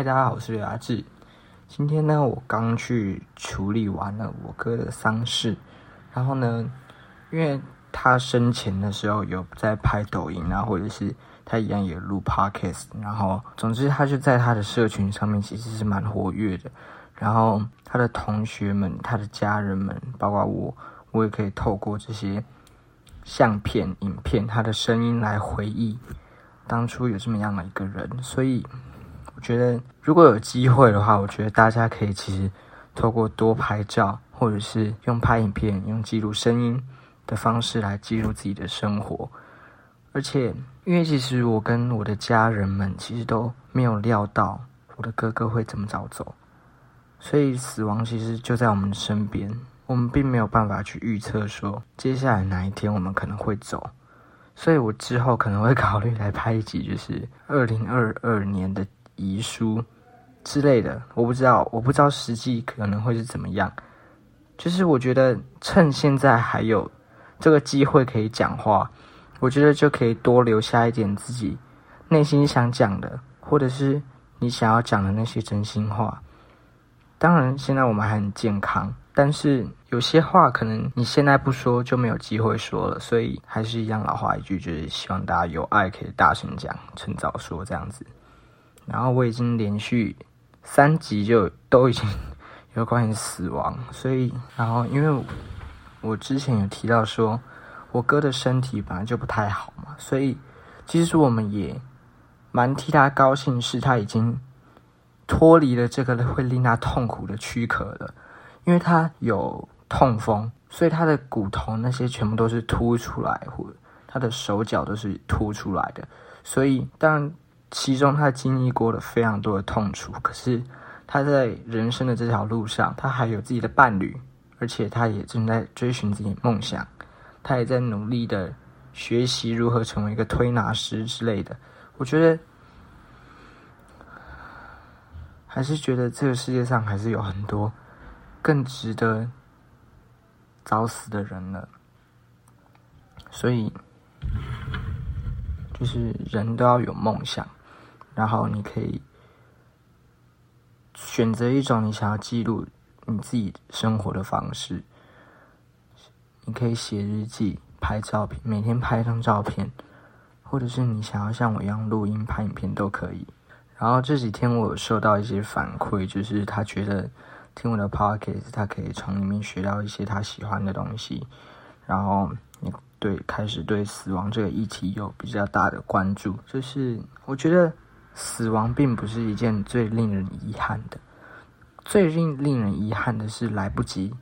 嗨，大家好，我是刘阿志。今天呢，我刚去处理完了我哥的丧事，然后呢，因为他生前的时候有在拍抖音啊，或者是他一样也录 podcast，然后总之他就在他的社群上面其实是蛮活跃的。然后他的同学们、他的家人们，包括我，我也可以透过这些相片、影片、他的声音来回忆当初有这么样的一个人，所以。觉得如果有机会的话，我觉得大家可以其实透过多拍照，或者是用拍影片、用记录声音的方式来记录自己的生活。而且，因为其实我跟我的家人们其实都没有料到我的哥哥会这么早走，所以死亡其实就在我们身边，我们并没有办法去预测说接下来哪一天我们可能会走。所以我之后可能会考虑来拍一集，就是二零二二年的。遗书之类的，我不知道，我不知道实际可能会是怎么样。就是我觉得趁现在还有这个机会可以讲话，我觉得就可以多留下一点自己内心想讲的，或者是你想要讲的那些真心话。当然，现在我们还很健康，但是有些话可能你现在不说就没有机会说了，所以还是一样老话一句，就是希望大家有爱可以大声讲，趁早说这样子。然后我已经连续三集就都已经有关于死亡，所以然后因为我之前有提到说我哥的身体本来就不太好嘛，所以其实我们也蛮替他高兴，是他已经脱离了这个会令他痛苦的躯壳了，因为他有痛风，所以他的骨头那些全部都是凸出来，或他的手脚都是凸出来的，所以当然。其中，他经历过了非常多的痛楚，可是他在人生的这条路上，他还有自己的伴侣，而且他也正在追寻自己梦想，他也在努力的学习如何成为一个推拿师之类的。我觉得，还是觉得这个世界上还是有很多更值得早死的人了，所以，就是人都要有梦想。然后你可以选择一种你想要记录你自己生活的方式。你可以写日记、拍照片，每天拍一张照片，或者是你想要像我一样录音、拍影片都可以。然后这几天我有收到一些反馈，就是他觉得听我的 podcast，他可以从里面学到一些他喜欢的东西。然后你对开始对死亡这个议题有比较大的关注，就是我觉得。死亡并不是一件最令人遗憾的，最令令人遗憾的是来不及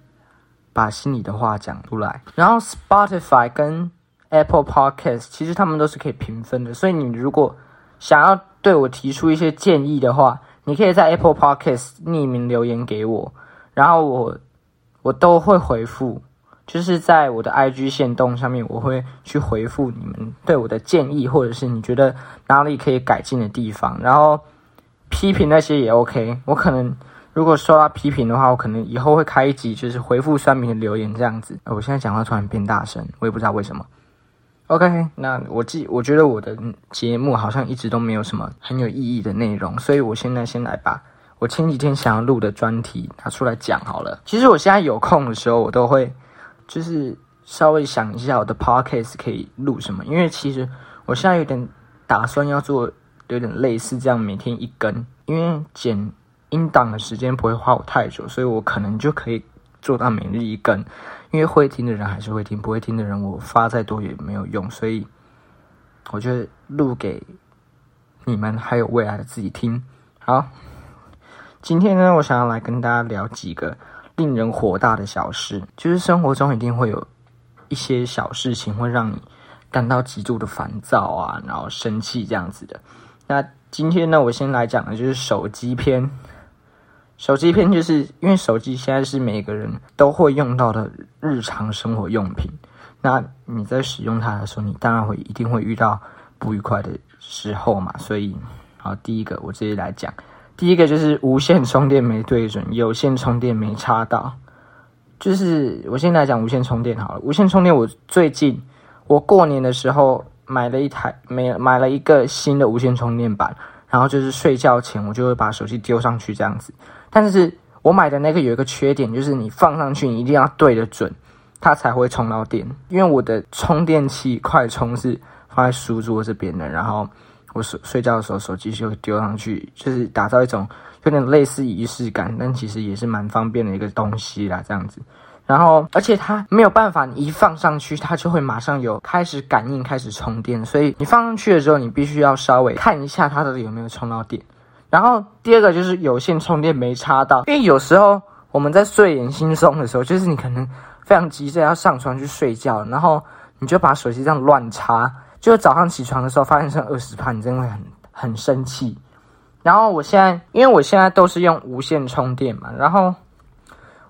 把心里的话讲出来。然后，Spotify 跟 Apple Podcast 其实他们都是可以评分的，所以你如果想要对我提出一些建议的话，你可以在 Apple Podcast 匿名留言给我，然后我我都会回复。就是在我的 IG 线动上面，我会去回复你们对我的建议，或者是你觉得哪里可以改进的地方。然后批评那些也 OK。我可能如果收到批评的话，我可能以后会开一集，就是回复酸民的留言这样子。我现在讲话突然变大声，我也不知道为什么。OK，那我记，我觉得我的节目好像一直都没有什么很有意义的内容，所以我现在先来把我前几天想要录的专题拿出来讲好了。其实我现在有空的时候，我都会。就是稍微想一下我的 podcast 可以录什么，因为其实我现在有点打算要做有点类似这样每天一根，因为剪音档的时间不会花我太久，所以我可能就可以做到每日一根。因为会听的人还是会听，不会听的人我发再多也没有用，所以我觉得录给你们还有未来的自己听。好，今天呢，我想要来跟大家聊几个。令人火大的小事，就是生活中一定会有一些小事情会让你感到极度的烦躁啊，然后生气这样子的。那今天呢，我先来讲的就是手机篇。手机篇就是因为手机现在是每个人都会用到的日常生活用品。那你在使用它的时候，你当然会一定会遇到不愉快的时候嘛。所以，好，第一个我直接来讲。第一个就是无线充电没对准，有线充电没插到。就是我现在讲无线充电好了，无线充电我最近我过年的时候买了一台，买买了一个新的无线充电板，然后就是睡觉前我就会把手机丢上去这样子。但是我买的那个有一个缺点，就是你放上去你一定要对得准，它才会充到电。因为我的充电器快充是放在书桌这边的，然后我睡睡觉的时候手机就丢上去，就是打造一种有点类似仪式感，但其实也是蛮方便的一个东西啦，这样子。然后，而且它没有办法，你一放上去，它就会马上有开始感应，开始充电。所以你放上去的时候，你必须要稍微看一下它到底有没有充到电。然后第二个就是有线充电没插到，因为有时候我们在睡眼惺忪的时候，就是你可能非常急着要上床去睡觉，然后你就把手机这样乱插，就早上起床的时候发现剩二十帕，你真的会很很生气。然后我现在，因为我现在都是用无线充电嘛，然后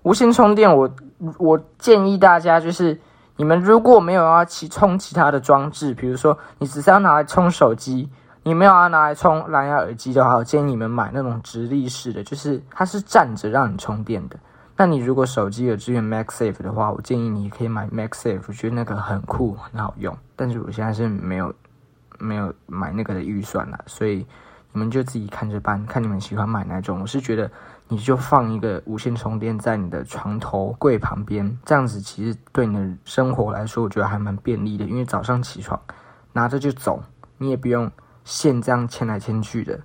无线充电我。我建议大家，就是你们如果没有要去充其他的装置，比如说你只是要拿来充手机，你没有要拿来充蓝牙耳机的话，我建议你们买那种直立式的，就是它是站着让你充电的。那你如果手机有支援 MagSafe 的话，我建议你可以买 MagSafe，我觉得那个很酷很好用。但是我现在是没有没有买那个的预算了，所以你们就自己看着办，看你们喜欢买哪种。我是觉得。你就放一个无线充电在你的床头柜旁边，这样子其实对你的生活来说，我觉得还蛮便利的。因为早上起床拿着就走，你也不用线这样牵来牵去的。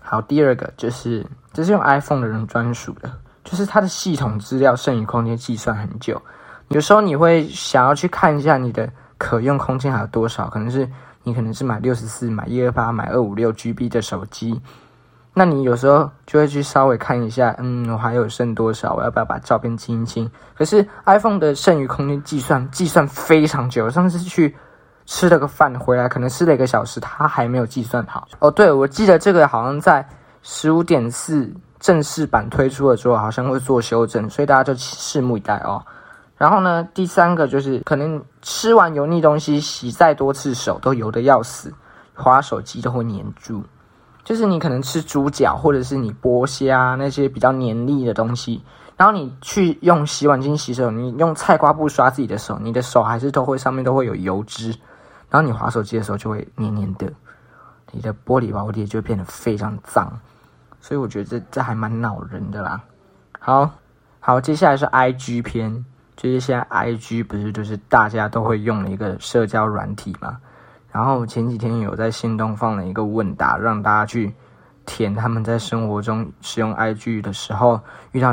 好，第二个就是这是用 iPhone 的人专属的，就是它的系统资料剩余空间计算很久。有时候你会想要去看一下你的可用空间还有多少，可能是你可能是买六十四、买一二八、买二五六 GB 的手机。那你有时候就会去稍微看一下，嗯，我还有剩多少？我要不要把照片清一清？可是 iPhone 的剩余空间计算计算非常久，上次去吃了个饭回来，可能吃了一个小时，它还没有计算好。哦，对，我记得这个好像在十五点四正式版推出了之后，好像会做修正，所以大家就拭目以待哦。然后呢，第三个就是可能吃完油腻东西，洗再多次手都油的要死，滑手机都会粘住。就是你可能吃猪脚，或者是你剥虾那些比较黏腻的东西，然后你去用洗碗巾洗手，你用菜瓜布刷自己的手，你的手还是都会上面都会有油脂，然后你滑手机的时候就会黏黏的，你的玻璃保护就会变得非常脏，所以我觉得这这还蛮恼人的啦。好，好，接下来是 I G 篇，就是现在 I G 不是就是大家都会用的一个社交软体嘛。然后前几天有在新东放了一个问答，让大家去填他们在生活中使用 IG 的时候遇到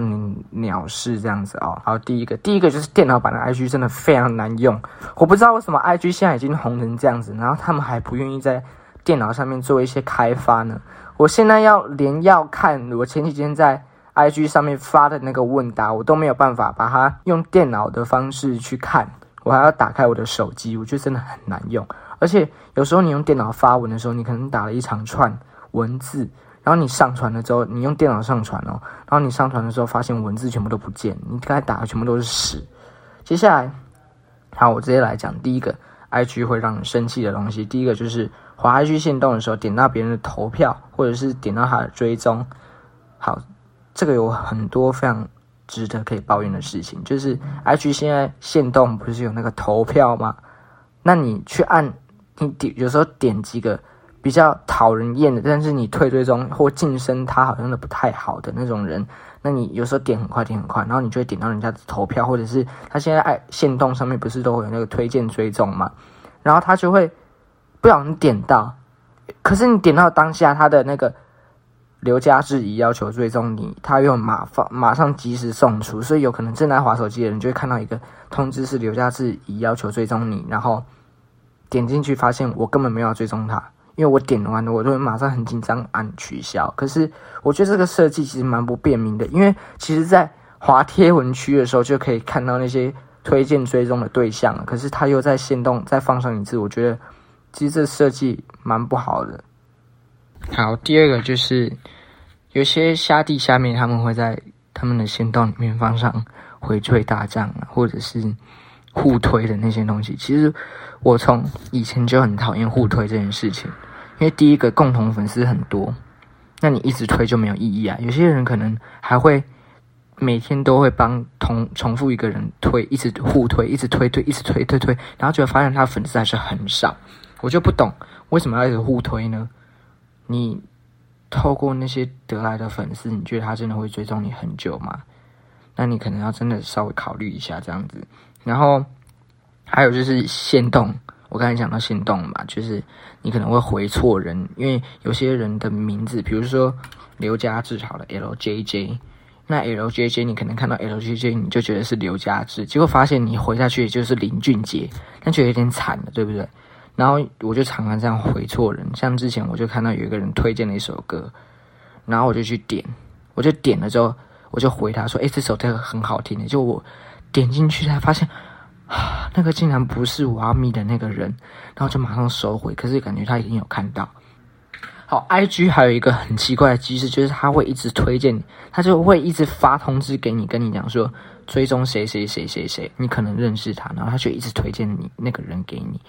鸟事这样子哦。好，第一个，第一个就是电脑版的 IG 真的非常难用，我不知道为什么 IG 现在已经红成这样子，然后他们还不愿意在电脑上面做一些开发呢。我现在要连要看我前几天在 IG 上面发的那个问答，我都没有办法把它用电脑的方式去看，我还要打开我的手机，我觉得真的很难用。而且有时候你用电脑发文的时候，你可能打了一长串文字，然后你上传了之后，你用电脑上传哦，然后你上传的时候发现文字全部都不见，你刚才打的全部都是屎。接下来，好，我直接来讲第一个，IG 会让你生气的东西。第一个就是滑 IG 线动的时候，点到别人的投票，或者是点到他的追踪。好，这个有很多非常值得可以抱怨的事情，就是 IG 现在线动不是有那个投票吗？那你去按。你点有时候点几个比较讨人厌的，但是你退追踪或晋升他好像都不太好的那种人，那你有时候点很快点很快，然后你就会点到人家的投票，或者是他现在爱线动上面不是都会有那个推荐追踪嘛，然后他就会不小心点到，可是你点到当下他的那个刘家志已要求追踪你，他又马放马上及时送出，所以有可能正在划手机的人就会看到一个通知是刘家志已要求追踪你，然后。点进去发现我根本没有追踪他，因为我点完了，我就会马上很紧张按取消。可是我觉得这个设计其实蛮不便民的，因为其实在滑贴文区的时候就可以看到那些推荐追踪的对象了，可是他又在线动再放上一次，我觉得其实这设计蛮不好的。好，第二个就是有些虾弟下面他们会在他们的线动里面放上回追大战或者是。互推的那些东西，其实我从以前就很讨厌互推这件事情，因为第一个共同粉丝很多，那你一直推就没有意义啊。有些人可能还会每天都会帮同重复一个人推，一直互推，一直推推，一直推推推，然后就会发现他粉丝还是很少，我就不懂为什么要一直互推呢？你透过那些得来的粉丝，你觉得他真的会追踪你很久吗？那你可能要真的稍微考虑一下这样子。然后还有就是限动，我刚才讲到限动嘛，就是你可能会回错人，因为有些人的名字，比如说刘家志好了，LJJ。那 LJJ 你可能看到 LJJ 你就觉得是刘家志，结果发现你回下去也就是林俊杰，那就有点惨了，对不对？然后我就常常这样回错人，像之前我就看到有一个人推荐了一首歌，然后我就去点，我就点了之后，我就回他说：“哎，这首歌很好听的。”就我点进去才发现，那个竟然不是我要密的那个人，然后就马上收回。可是感觉他已经有看到。好，IG 还有一个很奇怪的机制，就是他会一直推荐你，他就会一直发通知给你，跟你讲说追踪谁谁谁谁谁，你可能认识他，然后他就一直推荐你那个人给你，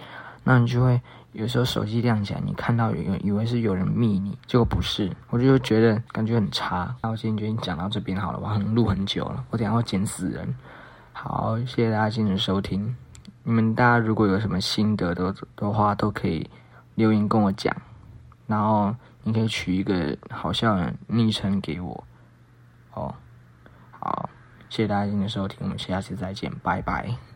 那你就会有时候手机亮起来，你看到有以为是有人密你，结果不是，我就觉得感觉很差。那我今天就讲到这边好了，我可能录很久了，我等下要剪死人。好，谢谢大家今天的收听，你们大家如果有什么心得的的话，都可以留言跟我讲。然后你可以取一个好笑的昵称给我，哦，好，谢谢大家今天收听，我们下次再见，拜拜。